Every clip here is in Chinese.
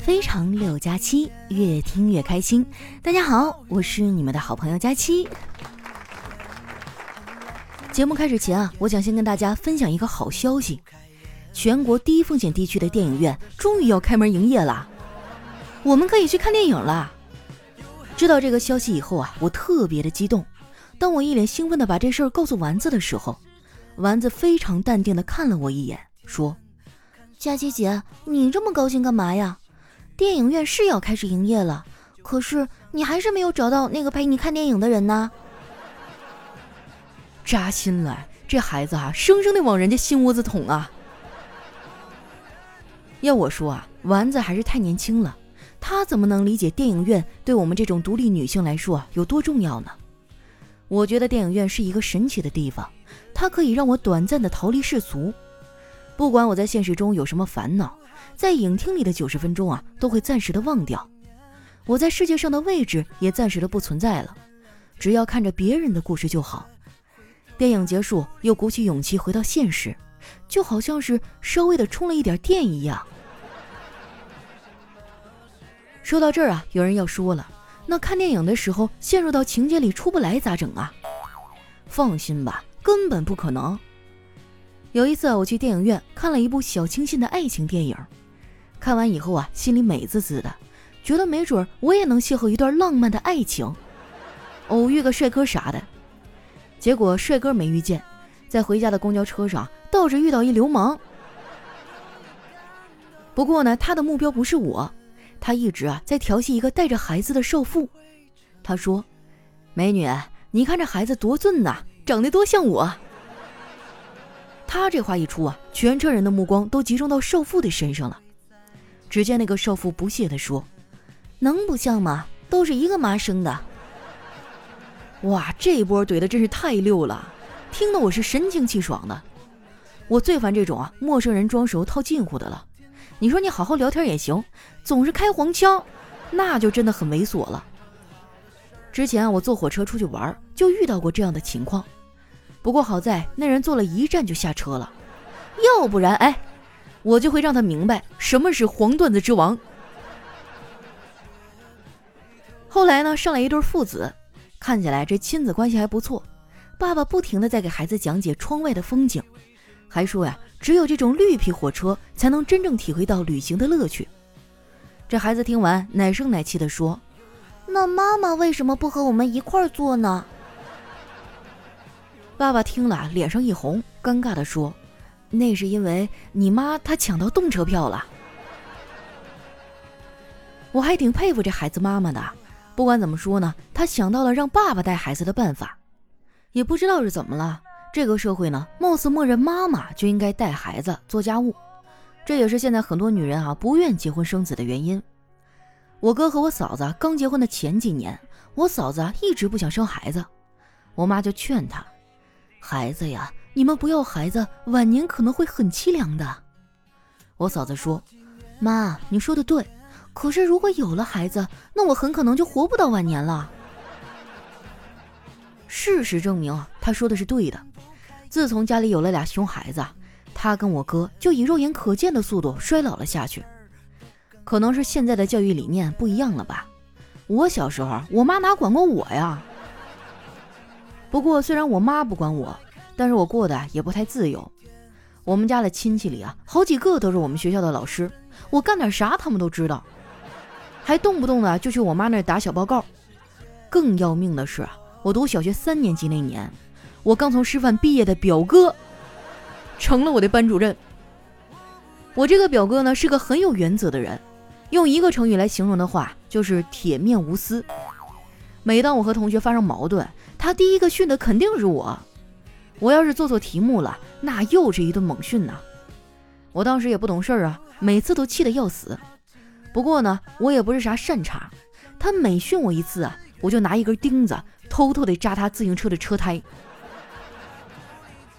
非常六加七，越听越开心。大家好，我是你们的好朋友佳期。节目开始前啊，我想先跟大家分享一个好消息：全国低风险地区的电影院终于要开门营业了，我们可以去看电影了。知道这个消息以后啊，我特别的激动。当我一脸兴奋的把这事儿告诉丸子的时候，丸子非常淡定的看了我一眼，说：“佳琪姐，你这么高兴干嘛呀？电影院是要开始营业了，可是你还是没有找到那个陪你看电影的人呢。”扎心了，这孩子啊，生生的往人家心窝子捅啊！要我说啊，丸子还是太年轻了。她怎么能理解电影院对我们这种独立女性来说有多重要呢？我觉得电影院是一个神奇的地方，它可以让我短暂的逃离世俗。不管我在现实中有什么烦恼，在影厅里的九十分钟啊，都会暂时的忘掉。我在世界上的位置也暂时的不存在了，只要看着别人的故事就好。电影结束，又鼓起勇气回到现实，就好像是稍微的充了一点电一样。说到这儿啊，有人要说了，那看电影的时候陷入到情节里出不来咋整啊？放心吧，根本不可能。有一次，我去电影院看了一部小清新的爱情电影，看完以后啊，心里美滋滋的，觉得没准我也能邂逅一段浪漫的爱情，偶遇个帅哥啥的。结果帅哥没遇见，在回家的公交车上倒是遇到一流氓。不过呢，他的目标不是我。他一直啊在调戏一个带着孩子的少妇。他说：“美女，你看这孩子多俊呐，长得多像我。”他这话一出啊，全车人的目光都集中到少妇的身上了。只见那个少妇不屑地说：“能不像吗？都是一个妈生的。”哇，这一波怼的真是太溜了，听得我是神清气爽的。我最烦这种啊陌生人装熟套近乎的了。你说你好好聊天也行，总是开黄腔，那就真的很猥琐了。之前啊，我坐火车出去玩，就遇到过这样的情况。不过好在那人坐了一站就下车了，要不然哎，我就会让他明白什么是黄段子之王。后来呢，上来一对父子，看起来这亲子关系还不错。爸爸不停的在给孩子讲解窗外的风景，还说呀。只有这种绿皮火车才能真正体会到旅行的乐趣。这孩子听完，奶声奶气地说：“那妈妈为什么不和我们一块儿坐呢？”爸爸听了，脸上一红，尴尬地说：“那是因为你妈她抢到动车票了。”我还挺佩服这孩子妈妈的，不管怎么说呢，她想到了让爸爸带孩子的办法，也不知道是怎么了。这个社会呢，貌似默认妈妈就应该带孩子、做家务，这也是现在很多女人啊不愿结婚生子的原因。我哥和我嫂子刚结婚的前几年，我嫂子一直不想生孩子，我妈就劝她：“孩子呀，你们不要孩子，晚年可能会很凄凉的。”我嫂子说：“妈，你说的对，可是如果有了孩子，那我很可能就活不到晚年了。”事实证明，她说的是对的。自从家里有了俩熊孩子，他跟我哥就以肉眼可见的速度衰老了下去。可能是现在的教育理念不一样了吧？我小时候，我妈哪管过我呀？不过虽然我妈不管我，但是我过得也不太自由。我们家的亲戚里啊，好几个都是我们学校的老师，我干点啥他们都知道，还动不动的就去我妈那打小报告。更要命的是，我读小学三年级那年。我刚从师范毕业的表哥，成了我的班主任。我这个表哥呢是个很有原则的人，用一个成语来形容的话就是铁面无私。每当我和同学发生矛盾，他第一个训的肯定是我。我要是做错题目了，那又是一顿猛训呐。我当时也不懂事儿啊，每次都气得要死。不过呢，我也不是啥善茬，他每训我一次啊，我就拿一根钉子偷偷的扎他自行车的车胎。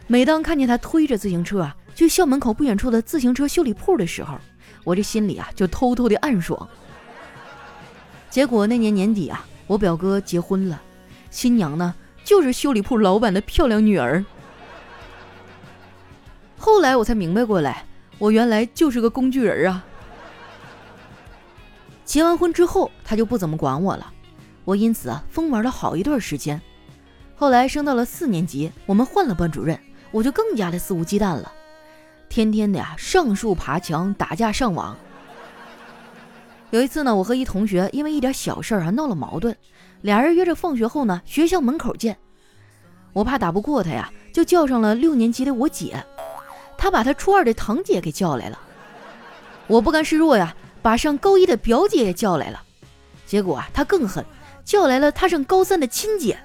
每当看见他推着自行车啊去校门口不远处的自行车修理铺的时候，我这心里啊就偷偷的暗爽。结果那年年底啊，我表哥结婚了，新娘呢就是修理铺老板的漂亮女儿。后来我才明白过来，我原来就是个工具人啊！结完婚之后，他就不怎么管我了，我因此啊疯玩了好一段时间。后来升到了四年级，我们换了班主任，我就更加的肆无忌惮了，天天的呀上树爬墙、打架上网。有一次呢，我和一同学因为一点小事儿啊闹了矛盾，俩人约着放学后呢学校门口见。我怕打不过他呀，就叫上了六年级的我姐，他把他初二的堂姐给叫来了。我不甘示弱呀，把上高一的表姐也叫来了。结果啊，他更狠，叫来了他上高三的亲姐。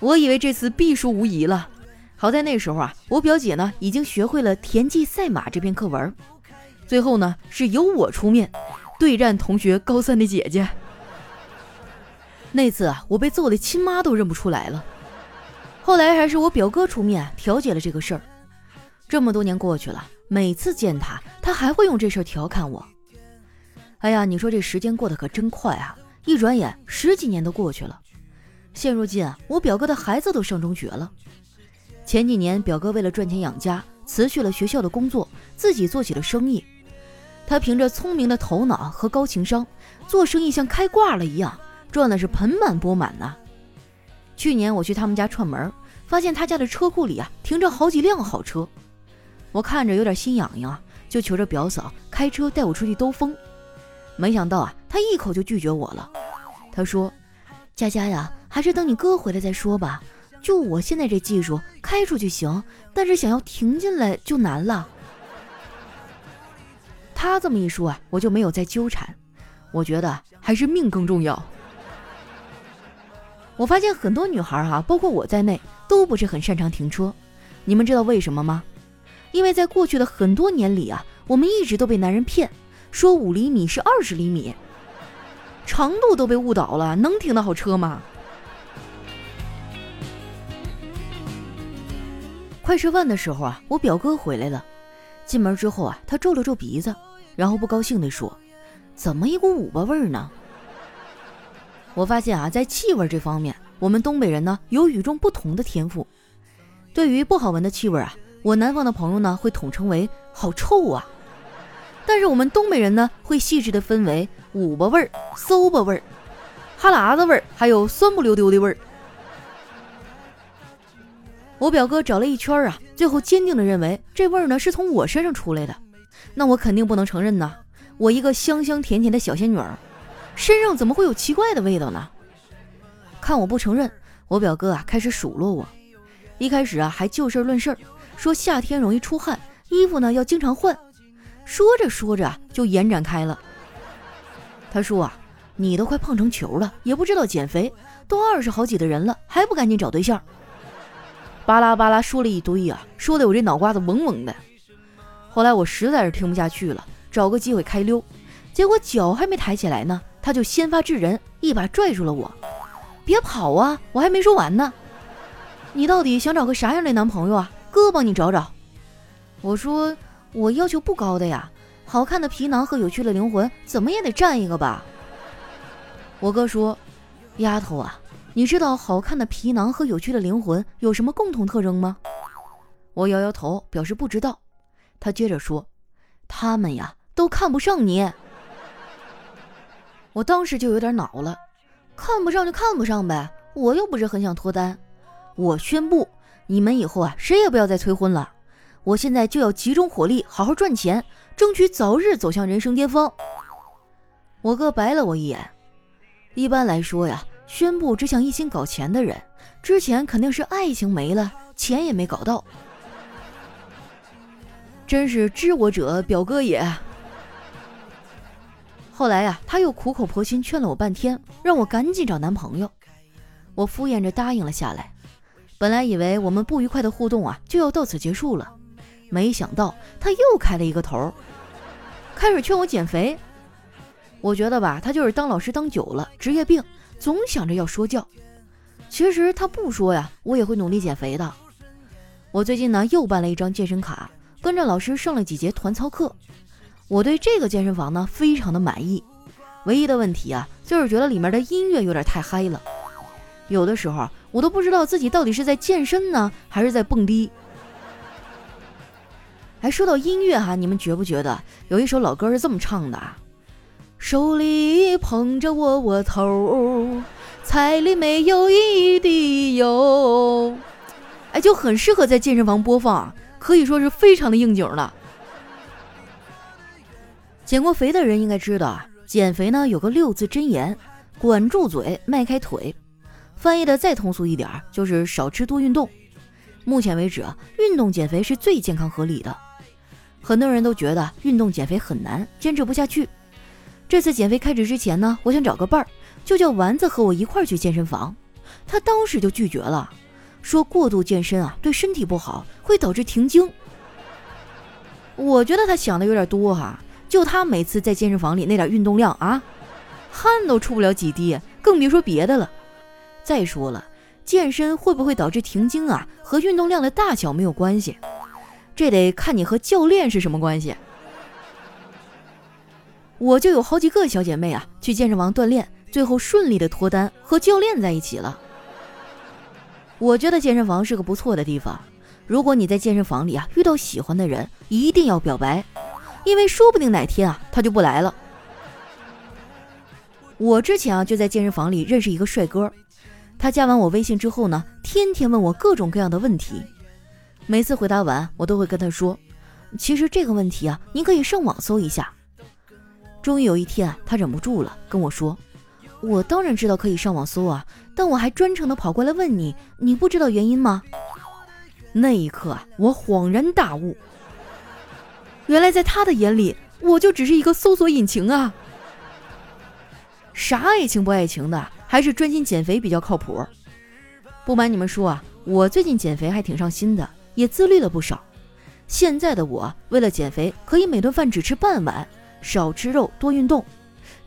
我以为这次必输无疑了，好在那时候啊，我表姐呢已经学会了田忌赛马这篇课文。最后呢，是由我出面对战同学高三的姐姐。那次啊，我被揍的亲妈都认不出来了。后来还是我表哥出面调解了这个事儿。这么多年过去了，每次见他，他还会用这事儿调侃我。哎呀，你说这时间过得可真快啊！一转眼十几年都过去了。现如今啊，我表哥的孩子都上中学了。前几年，表哥为了赚钱养家，辞去了学校的工作，自己做起了生意。他凭着聪明的头脑和高情商，做生意像开挂了一样，赚的是盆满钵满呐。去年我去他们家串门，发现他家的车库里啊停着好几辆好车，我看着有点心痒痒，就求着表嫂开车带我出去兜风。没想到啊，他一口就拒绝我了。他说：“佳佳呀，还是等你哥回来再说吧。就我现在这技术，开出去行，但是想要停进来就难了。”他这么一说啊，我就没有再纠缠。我觉得还是命更重要。我发现很多女孩啊，包括我在内，都不是很擅长停车。你们知道为什么吗？因为在过去的很多年里啊，我们一直都被男人骗，说五厘米是二十厘米，长度都被误导了，能停得好车吗？快吃饭的时候啊，我表哥回来了。进门之后啊，他皱了皱鼻子。然后不高兴地说：“怎么一股五八味儿呢？”我发现啊，在气味这方面，我们东北人呢有与众不同的天赋。对于不好闻的气味啊，我南方的朋友呢会统称为“好臭啊”，但是我们东北人呢会细致的分为五巴味儿、馊巴味儿、哈喇子味儿，还有酸不溜丢的味儿。我表哥找了一圈啊，最后坚定的认为这味儿呢是从我身上出来的。那我肯定不能承认呐！我一个香香甜甜的小仙女儿，身上怎么会有奇怪的味道呢？看我不承认，我表哥啊开始数落我。一开始啊还就事论事，说夏天容易出汗，衣服呢要经常换。说着说着就延展开了。他说啊，你都快胖成球了，也不知道减肥，都二十好几的人了，还不赶紧找对象？巴拉巴拉说了一堆啊，说的我这脑瓜子嗡嗡的。后来我实在是听不下去了，找个机会开溜，结果脚还没抬起来呢，他就先发制人，一把拽住了我。别跑啊，我还没说完呢。你到底想找个啥样的男朋友啊？哥帮你找找。我说我要求不高的呀，好看的皮囊和有趣的灵魂，怎么也得占一个吧。我哥说，丫头啊，你知道好看的皮囊和有趣的灵魂有什么共同特征吗？我摇摇头，表示不知道。他接着说：“他们呀，都看不上你。”我当时就有点恼了，看不上就看不上呗，我又不是很想脱单。我宣布，你们以后啊，谁也不要再催婚了。我现在就要集中火力，好好赚钱，争取早日走向人生巅峰。我哥白了我一眼。一般来说呀，宣布只想一心搞钱的人，之前肯定是爱情没了，钱也没搞到。真是知我者，表哥也。后来呀，他又苦口婆心劝了我半天，让我赶紧找男朋友。我敷衍着答应了下来。本来以为我们不愉快的互动啊就要到此结束了，没想到他又开了一个头，开始劝我减肥。我觉得吧，他就是当老师当久了，职业病，总想着要说教。其实他不说呀，我也会努力减肥的。我最近呢又办了一张健身卡。跟着老师上了几节团操课，我对这个健身房呢非常的满意。唯一的问题啊，就是觉得里面的音乐有点太嗨了，有的时候我都不知道自己到底是在健身呢，还是在蹦迪。哎，说到音乐哈，你们觉不觉得有一首老歌是这么唱的？手里捧着窝窝头，菜里没有一滴油。哎，就很适合在健身房播放啊，可以说是非常的应景了。减过肥的人应该知道啊，减肥呢有个六字真言：管住嘴，迈开腿。翻译的再通俗一点，就是少吃多运动。目前为止，运动减肥是最健康合理的。很多人都觉得运动减肥很难，坚持不下去。这次减肥开始之前呢，我想找个伴儿，就叫丸子和我一块儿去健身房。他当时就拒绝了，说过度健身啊对身体不好，会导致停经。我觉得他想的有点多哈，就他每次在健身房里那点运动量啊，汗都出不了几滴，更别说别的了。再说了，健身会不会导致停经啊，和运动量的大小没有关系，这得看你和教练是什么关系。我就有好几个小姐妹啊，去健身房锻炼，最后顺利的脱单，和教练在一起了。我觉得健身房是个不错的地方。如果你在健身房里啊遇到喜欢的人，一定要表白，因为说不定哪天啊他就不来了。我之前啊就在健身房里认识一个帅哥，他加完我微信之后呢，天天问我各种各样的问题，每次回答完，我都会跟他说，其实这个问题啊，您可以上网搜一下。终于有一天啊，他忍不住了，跟我说：“我当然知道可以上网搜啊，但我还专程的跑过来问你，你不知道原因吗？”那一刻啊，我恍然大悟，原来在他的眼里，我就只是一个搜索引擎啊！啥爱情不爱情的，还是专心减肥比较靠谱。不瞒你们说啊，我最近减肥还挺上心的，也自律了不少。现在的我，为了减肥，可以每顿饭只吃半碗。少吃肉，多运动。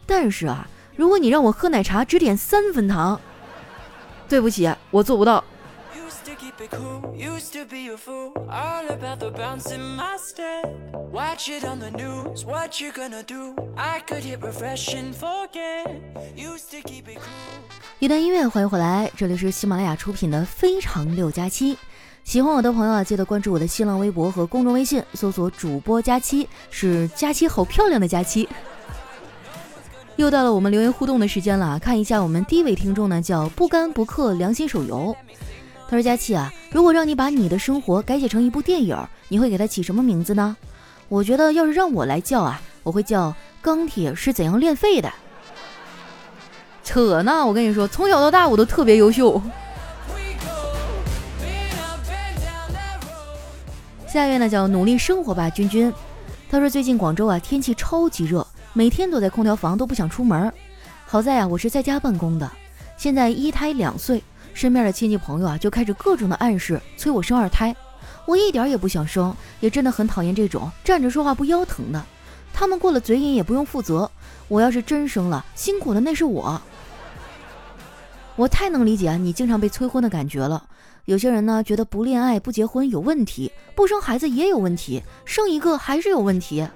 但是啊，如果你让我喝奶茶只点三分糖，对不起，我做不到。一段音乐，欢迎回来，这里是喜马拉雅出品的《非常六加七》。喜欢我的朋友啊，记得关注我的新浪微博和公众微信，搜索“主播佳期”，是佳期好漂亮的佳期。又到了我们留言互动的时间了，看一下我们第一位听众呢，叫不干不氪良心手游。他说：“佳琪啊，如果让你把你的生活改写成一部电影，你会给它起什么名字呢？我觉得要是让我来叫啊，我会叫《钢铁是怎样炼废的》。扯呢，我跟你说，从小到大我都特别优秀。”下一位呢叫努力生活吧，君君。他说最近广州啊天气超级热，每天躲在空调房都不想出门。好在啊我是在家办公的。现在一胎两岁，身边的亲戚朋友啊就开始各种的暗示催我生二胎。我一点也不想生，也真的很讨厌这种站着说话不腰疼的。他们过了嘴瘾也不用负责。我要是真生了，辛苦的那是我。我太能理解啊你经常被催婚的感觉了。有些人呢觉得不恋爱不结婚有问题，不生孩子也有问题，生一个还是有问题。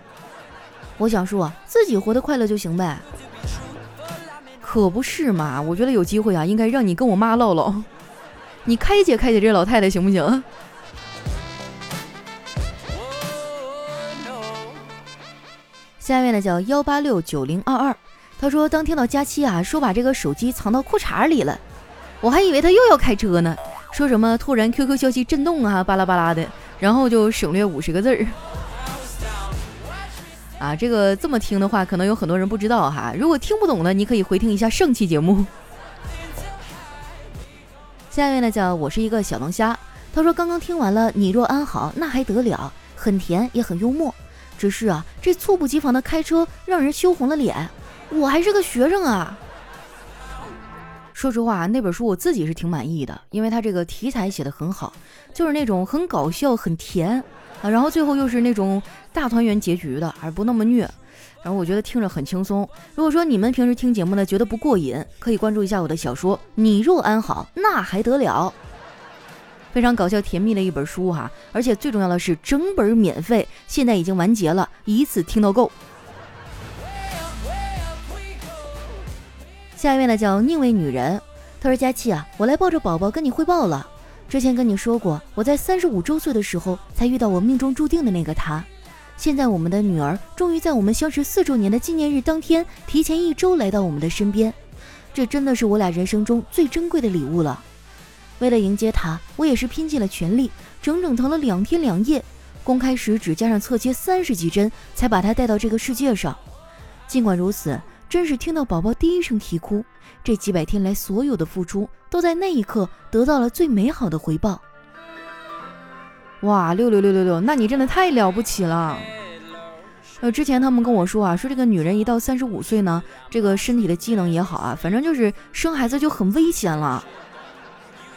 我想说，自己活得快乐就行呗。可不是嘛？我觉得有机会啊，应该让你跟我妈唠唠，你开解开解这老太太行不行？下面呢叫幺八六九零二二，他说当听到佳期啊说把这个手机藏到裤衩里了，我还以为他又要开车呢。说什么突然 QQ 消息震动啊，巴拉巴拉的，然后就省略五十个字儿。啊，这个这么听的话，可能有很多人不知道哈。如果听不懂的，你可以回听一下上期节目。下一位呢，叫我是一个小龙虾。他说刚刚听完了，你若安好，那还得了，很甜也很幽默。只是啊，这猝不及防的开车让人羞红了脸。我还是个学生啊。说实话，那本书我自己是挺满意的，因为它这个题材写的很好，就是那种很搞笑、很甜然后最后又是那种大团圆结局的，而不那么虐，然后我觉得听着很轻松。如果说你们平时听节目呢觉得不过瘾，可以关注一下我的小说《你若安好，那还得了》，非常搞笑甜蜜的一本书哈，而且最重要的是整本免费，现在已经完结了，一次听到够。下一位呢叫宁为女人，他说佳期啊，我来抱着宝宝跟你汇报了。之前跟你说过，我在三十五周岁的时候才遇到我命中注定的那个他。现在我们的女儿终于在我们相识四周年的纪念日当天，提前一周来到我们的身边。这真的是我俩人生中最珍贵的礼物了。为了迎接她，我也是拼尽了全力，整整疼了两天两夜。公开时只加上侧切三十几针，才把她带到这个世界上。尽管如此，真是听到宝宝第一声啼哭，这几百天来所有的付出，都在那一刻得到了最美好的回报。哇，六六六六六，那你真的太了不起了。呃，之前他们跟我说啊，说这个女人一到三十五岁呢，这个身体的机能也好啊，反正就是生孩子就很危险了。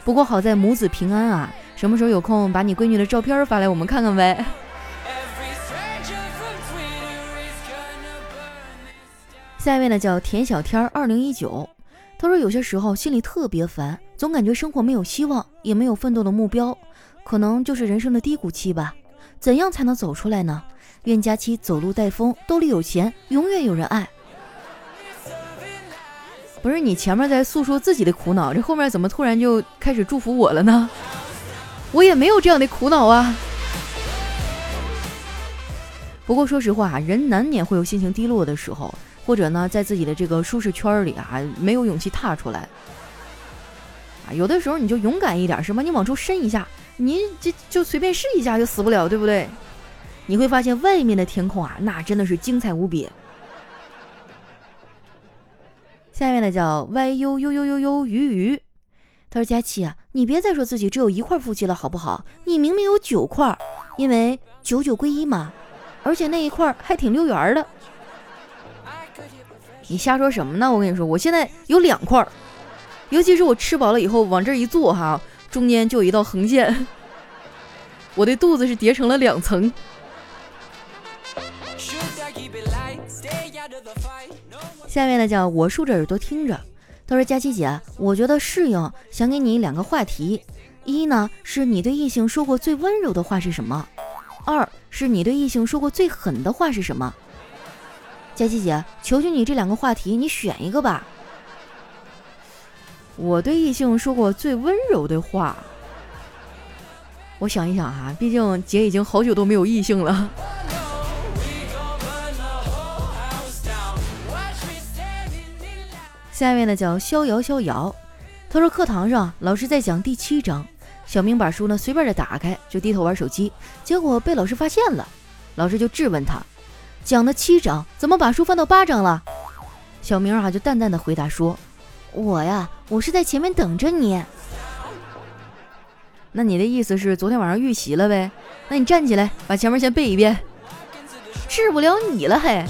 不过好在母子平安啊，什么时候有空把你闺女的照片发来，我们看看呗。下一位呢叫田小天二零一九，他说有些时候心里特别烦，总感觉生活没有希望，也没有奋斗的目标，可能就是人生的低谷期吧。怎样才能走出来呢？愿佳期走路带风，兜里有钱，永远有人爱。不是你前面在诉说自己的苦恼，这后面怎么突然就开始祝福我了呢？我也没有这样的苦恼啊。不过说实话，人难免会有心情低落的时候，或者呢，在自己的这个舒适圈里啊，没有勇气踏出来。啊，有的时候你就勇敢一点，是吧？你往出伸一下，你就就随便试一下，就死不了，对不对？你会发现外面的天空啊，那真的是精彩无比。下面的叫 y u u u u u 鱼鱼，他说：“佳琪啊，你别再说自己只有一块腹肌了，好不好？你明明有九块，因为九九归一嘛，而且那一块还挺溜圆的。你瞎说什么呢？我跟你说，我现在有两块，尤其是我吃饱了以后往这一坐哈，中间就有一道横线，我的肚子是叠成了两层。”下面呢叫我竖着耳朵听着，他说：“佳琪姐，我觉得适应，想给你两个话题。一呢是你对异性说过最温柔的话是什么？二是你对异性说过最狠的话是什么？佳琪姐，求求你这两个话题，你选一个吧。我对异性说过最温柔的话，我想一想哈，毕竟姐已经好久都没有异性了。”下面呢叫逍遥逍遥，他说课堂上老师在讲第七章，小明把书呢随便的打开，就低头玩手机，结果被老师发现了，老师就质问他，讲的七章怎么把书翻到八章了？小明啊就淡淡的回答说，我呀我是在前面等着你。那你的意思是昨天晚上预习了呗？那你站起来把前面先背一遍，治不了你了嘿。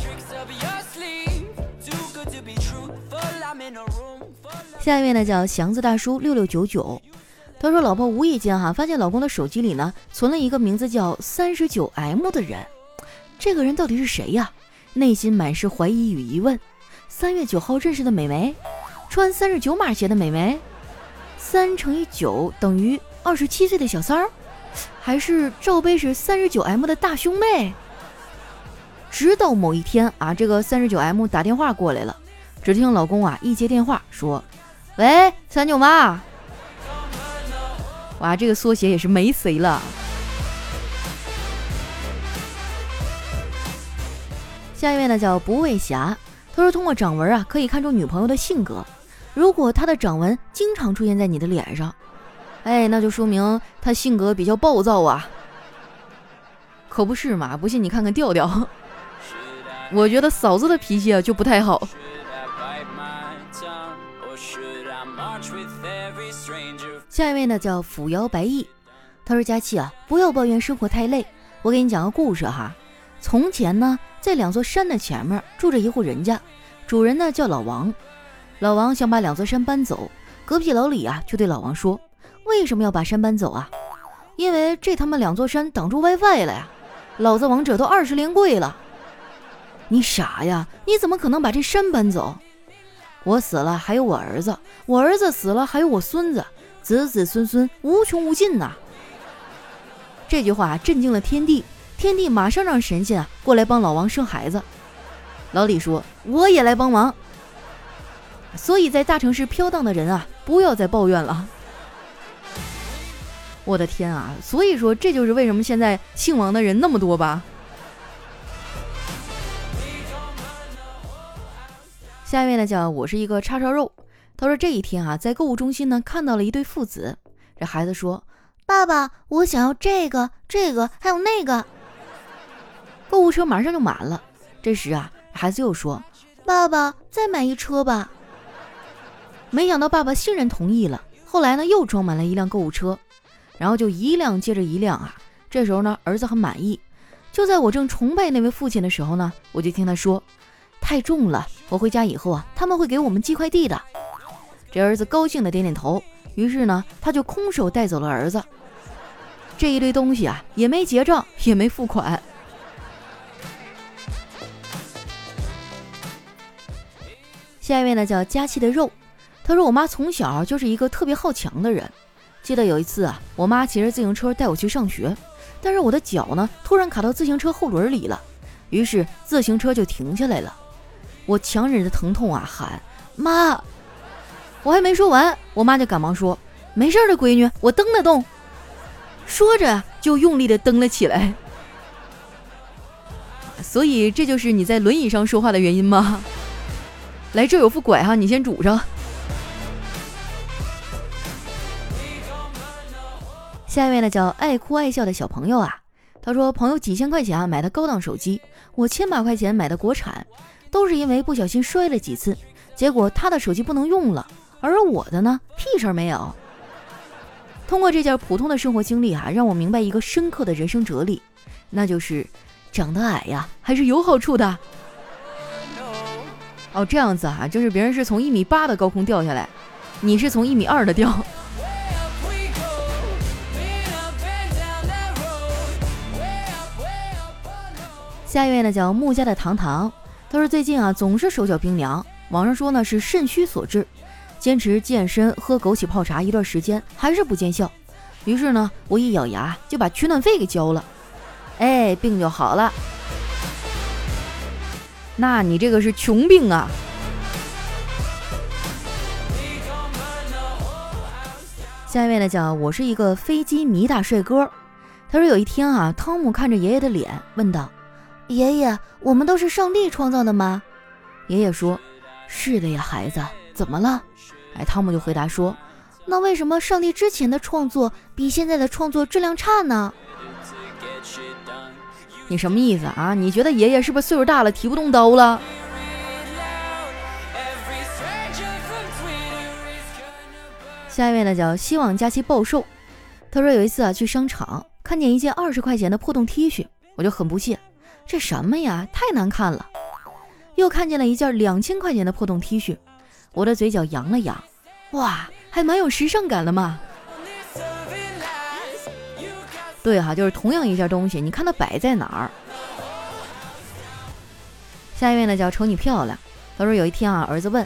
下一位呢叫祥子大叔六六九九，他说老婆无意间哈发现老公的手机里呢存了一个名字叫三十九 M 的人，这个人到底是谁呀？内心满是怀疑与疑问。三月九号认识的美眉，穿三十九码鞋的美眉，三乘以九等于二十七岁的小三儿，还是罩杯是三十九 M 的大胸妹？直到某一天啊，这个三十九 M 打电话过来了，只听老公啊一接电话说。喂，三九妈，哇，这个缩写也是没谁了。下一位呢叫不畏侠，他说通过掌纹啊可以看出女朋友的性格。如果她的掌纹经常出现在你的脸上，哎，那就说明她性格比较暴躁啊。可不是嘛？不信你看看调调，我觉得嫂子的脾气啊就不太好。下一位呢叫扶摇白翼，他说：“佳琪啊，不要抱怨生活太累，我给你讲个故事哈。从前呢，在两座山的前面住着一户人家，主人呢叫老王。老王想把两座山搬走，隔壁老李啊就对老王说：为什么要把山搬走啊？因为这他妈两座山挡住 WiFi 了呀！老子王者都二十连跪了。你傻呀？你怎么可能把这山搬走？我死了还有我儿子，我儿子死了还有我孙子。”子子孙孙无穷无尽呐！这句话震惊了天地，天帝马上让神仙啊过来帮老王生孩子。老李说：“我也来帮忙。”所以，在大城市飘荡的人啊，不要再抱怨了。我的天啊！所以说，这就是为什么现在姓王的人那么多吧。下一位呢，叫我是一个叉烧肉。他说这一天啊，在购物中心呢看到了一对父子。这孩子说：“爸爸，我想要这个、这个，还有那个。”购物车马上就满了。这时啊，孩子又说：“爸爸，再买一车吧。”没想到爸爸欣然同意了。后来呢，又装满了一辆购物车，然后就一辆接着一辆啊。这时候呢，儿子很满意。就在我正崇拜那位父亲的时候呢，我就听他说：“太重了，我回家以后啊，他们会给我们寄快递的。”这儿子高兴的点点头，于是呢，他就空手带走了儿子这一堆东西啊，也没结账，也没付款。下一位呢，叫佳期的肉，他说：“我妈从小就是一个特别好强的人。记得有一次啊，我妈骑着自行车带我去上学，但是我的脚呢，突然卡到自行车后轮里了，于是自行车就停下来了。我强忍着疼痛啊，喊妈。”我还没说完，我妈就赶忙说：“没事的，闺女，我蹬得动。”说着就用力的蹬了起来。所以这就是你在轮椅上说话的原因吗？来，这有副拐哈，你先拄上。下一位呢，叫爱哭爱笑的小朋友啊，他说：“朋友几千块钱啊买的高档手机，我千把块钱买的国产，都是因为不小心摔了几次，结果他的手机不能用了。”而我的呢，屁事儿没有。通过这件普通的生活经历啊，让我明白一个深刻的人生哲理，那就是长得矮呀，还是有好处的。哦，这样子啊，就是别人是从一米八的高空掉下来，你是从一米二的掉。下一位呢，叫木家的糖糖，他说最近啊，总是手脚冰凉，网上说呢是肾虚所致。坚持健身、喝枸杞泡茶一段时间，还是不见效。于是呢，我一咬牙就把取暖费给交了，哎，病就好了。那你这个是穷病啊！下一位呢，叫我是一个飞机迷大帅哥。他说有一天啊，汤姆看着爷爷的脸，问道：“爷爷，我们都是上帝创造的吗？”爷爷说：“是的呀，孩子。”怎么了？哎，汤姆就回答说：“那为什么上帝之前的创作比现在的创作质量差呢？”你什么意思啊？你觉得爷爷是不是岁数大了提不动刀了？下一位呢，叫希望佳期暴瘦。他说有一次啊，去商场看见一件二十块钱的破洞 T 恤，我就很不屑，这什么呀，太难看了。又看见了一件两千块钱的破洞 T 恤。我的嘴角扬了扬，哇，还蛮有时尚感的嘛。对哈，就是同样一件东西，你看它摆在哪儿。下一位呢叫瞅你漂亮。他说有一天啊，儿子问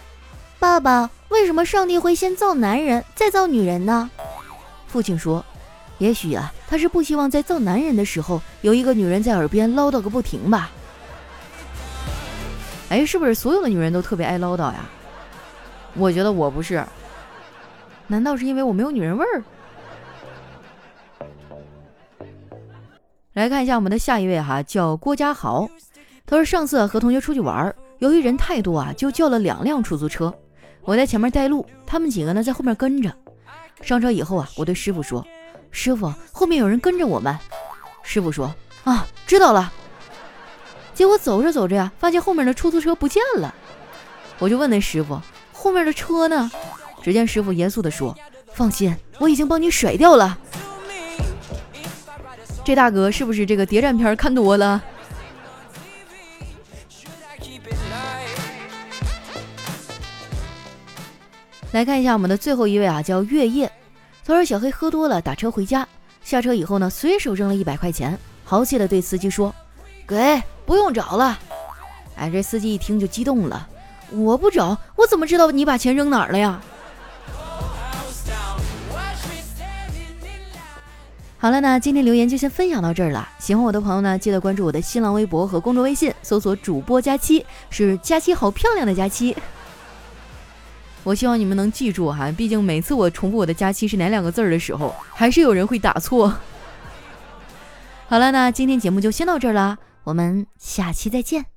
爸爸，为什么上帝会先造男人再造女人呢？父亲说，也许啊，他是不希望在造男人的时候有一个女人在耳边唠叨个不停吧。哎，是不是所有的女人都特别爱唠叨呀？我觉得我不是，难道是因为我没有女人味儿？来看一下我们的下一位哈，叫郭家豪。他说上次和同学出去玩，由于人太多啊，就叫了两辆出租车。我在前面带路，他们几个呢在后面跟着。上车以后啊，我对师傅说：“师傅，后面有人跟着我们。”师傅说：“啊，知道了。”结果走着走着呀，发现后面的出租车不见了。我就问那师傅。后面的车呢？只见师傅严肃地说：“放心，我已经帮你甩掉了。”这大哥是不是这个谍战片看多了？来看一下我们的最后一位啊，叫月夜。他说小黑喝多了，打车回家，下车以后呢，随手扔了一百块钱，豪气的对司机说：“给，不用找了。”哎，这司机一听就激动了。我不找，我怎么知道你把钱扔哪儿了呀？好了，那今天留言就先分享到这儿了。喜欢我的朋友呢，记得关注我的新浪微博和公众微信，搜索“主播佳期”，是“佳期好漂亮”的佳期。我希望你们能记住哈，毕竟每次我重复我的佳期是哪两个字儿的时候，还是有人会打错。好了，那今天节目就先到这儿了，我们下期再见。